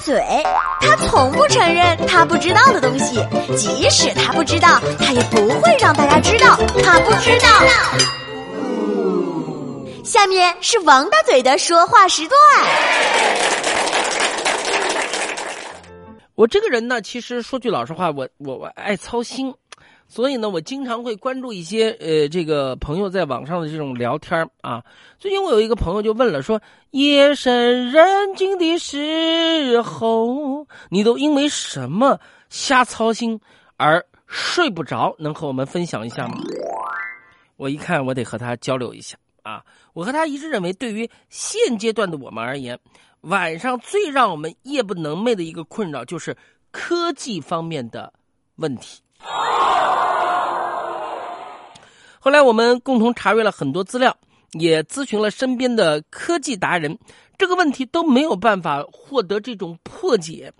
嘴，他从不承认他不知道的东西，即使他不知道，他也不会让大家知道他不知道。下面是王大嘴的说话时段。我这个人呢，其实说句老实话，我我我爱操心。所以呢，我经常会关注一些呃，这个朋友在网上的这种聊天啊。最近我有一个朋友就问了，说夜深人静的时候，你都因为什么瞎操心而睡不着？能和我们分享一下吗？我一看，我得和他交流一下啊。我和他一致认为，对于现阶段的我们而言，晚上最让我们夜不能寐的一个困扰，就是科技方面的问题。后来我们共同查阅了很多资料，也咨询了身边的科技达人，这个问题都没有办法获得这种破解，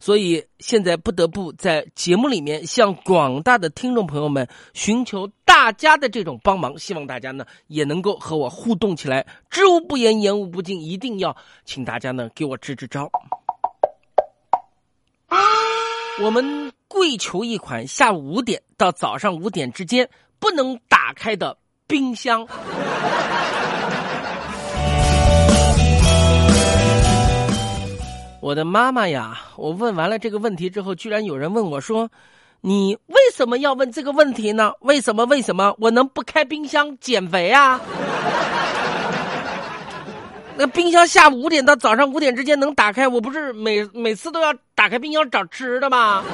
所以现在不得不在节目里面向广大的听众朋友们寻求大家的这种帮忙，希望大家呢也能够和我互动起来，知无不言，言无不尽，一定要请大家呢给我支支招。啊我们跪求一款下午五点到早上五点之间。不能打开的冰箱。我的妈妈呀！我问完了这个问题之后，居然有人问我说：“你为什么要问这个问题呢？为什么？为什么？我能不开冰箱减肥啊？”那冰箱下午五点到早上五点之间能打开，我不是每每次都要打开冰箱找吃的吗？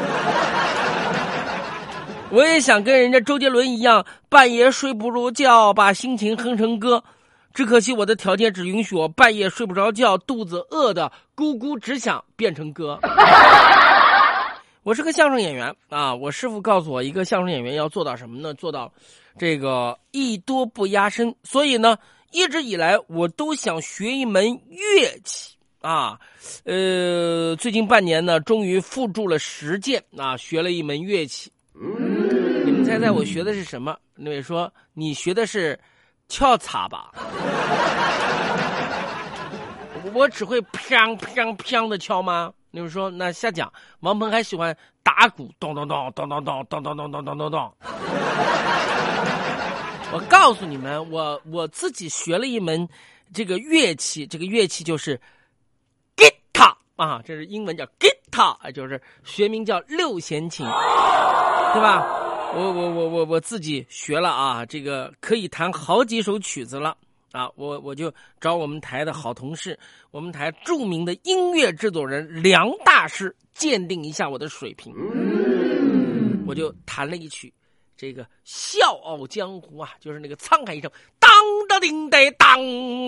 我也想跟人家周杰伦一样，半夜睡不着觉，把心情哼成歌。只可惜我的条件只允许我半夜睡不着觉，肚子饿的咕咕直响，变成歌。我是个相声演员啊，我师傅告诉我，一个相声演员要做到什么呢？做到这个艺多不压身。所以呢，一直以来我都想学一门乐器啊。呃，最近半年呢，终于付诸了实践啊，学了一门乐器。你们猜猜我学的是什么？那位说你学的是敲擦吧？我只会砰砰砰的敲吗？那位说那下讲。王鹏还喜欢打鼓，咚咚咚咚咚咚咚咚咚咚咚咚。我告诉你们，我我自己学了一门这个乐器，这个乐器就是 guitar 啊，这是英文叫 guitar，就是学名叫六弦琴。对吧？我我我我我自己学了啊，这个可以弹好几首曲子了啊！我我就找我们台的好同事，我们台著名的音乐制作人梁大师鉴定一下我的水平。我就弹了一曲，这个《笑傲江湖》啊，就是那个沧海一声，当当叮当当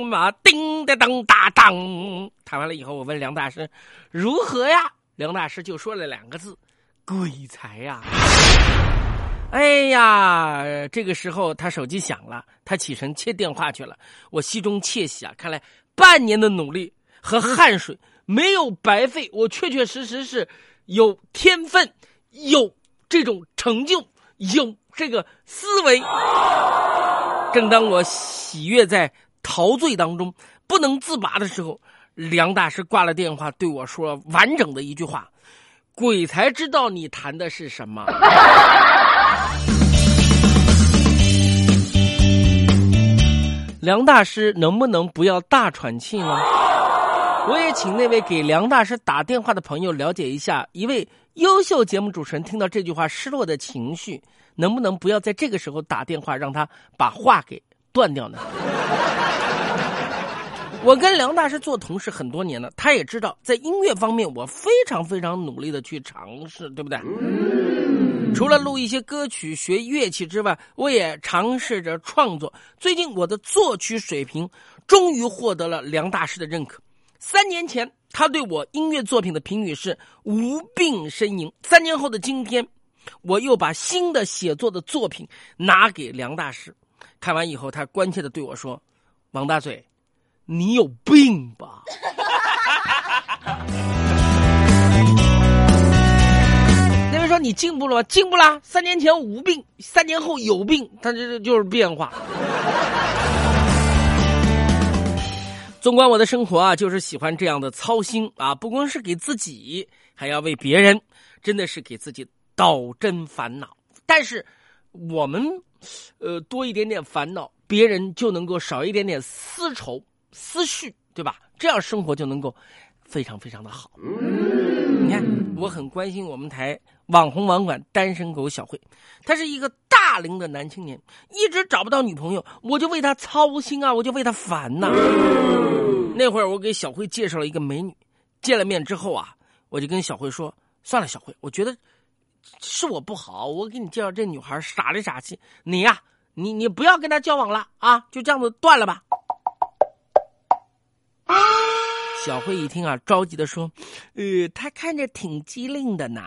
嘛，叮当当当当。弹完了以后，我问梁大师如何呀？梁大师就说了两个字。鬼才呀！哎呀，这个时候他手机响了，他起身接电话去了。我心中窃喜啊，看来半年的努力和汗水没有白费，我确确实实是有天分，有这种成就，有这个思维。正当我喜悦在陶醉当中不能自拔的时候，梁大师挂了电话，对我说完整的一句话。鬼才知道你谈的是什么。梁大师能不能不要大喘气呢？我也请那位给梁大师打电话的朋友了解一下，一位优秀节目主持人听到这句话失落的情绪，能不能不要在这个时候打电话让他把话给断掉呢？我跟梁大师做同事很多年了，他也知道在音乐方面我非常非常努力的去尝试，对不对？除了录一些歌曲、学乐器之外，我也尝试着创作。最近我的作曲水平终于获得了梁大师的认可。三年前他对我音乐作品的评语是无病呻吟。三年后的今天，我又把新的写作的作品拿给梁大师，看完以后，他关切的对我说：“王大嘴。”你有病吧？那位说你进步了吗？进步了。三年前无病，三年后有病，他这这就是变化。纵观我的生活啊，就是喜欢这样的操心啊，不光是给自己，还要为别人，真的是给自己倒真烦恼。但是我们，呃，多一点点烦恼，别人就能够少一点点丝绸思绪，对吧？这样生活就能够非常非常的好。你看，我很关心我们台网红网管单身狗小慧，他是一个大龄的男青年，一直找不到女朋友，我就为他操心啊，我就为他烦呐、那会儿我给小慧介绍了一个美女，见了面之后啊，我就跟小慧说：“算了，小慧，我觉得是我不好，我给你介绍这女孩傻里傻气，你呀、你你不要跟她交往了啊，就这样子断了吧。”小慧一听啊，着急的说：“呃，他看着挺机灵的呢，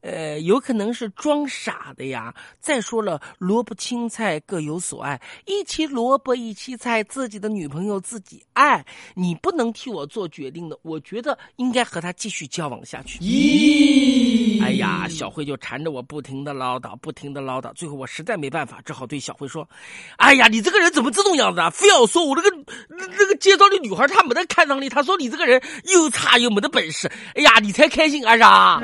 呃，有可能是装傻的呀。再说了，萝卜青菜各有所爱，一起萝卜一起菜，自己的女朋友自己爱，你不能替我做决定的。我觉得应该和他继续交往下去。”咦，哎呀，小慧就缠着我不停的唠叨，不停的唠叨，最后我实在没办法，只好对小慧说：“哎呀，你这个人怎么这种样子啊？非要说我这个这个介绍的女孩她没得看上你，她说你这个人又差又没得本事。哎呀，你才开心啊啥？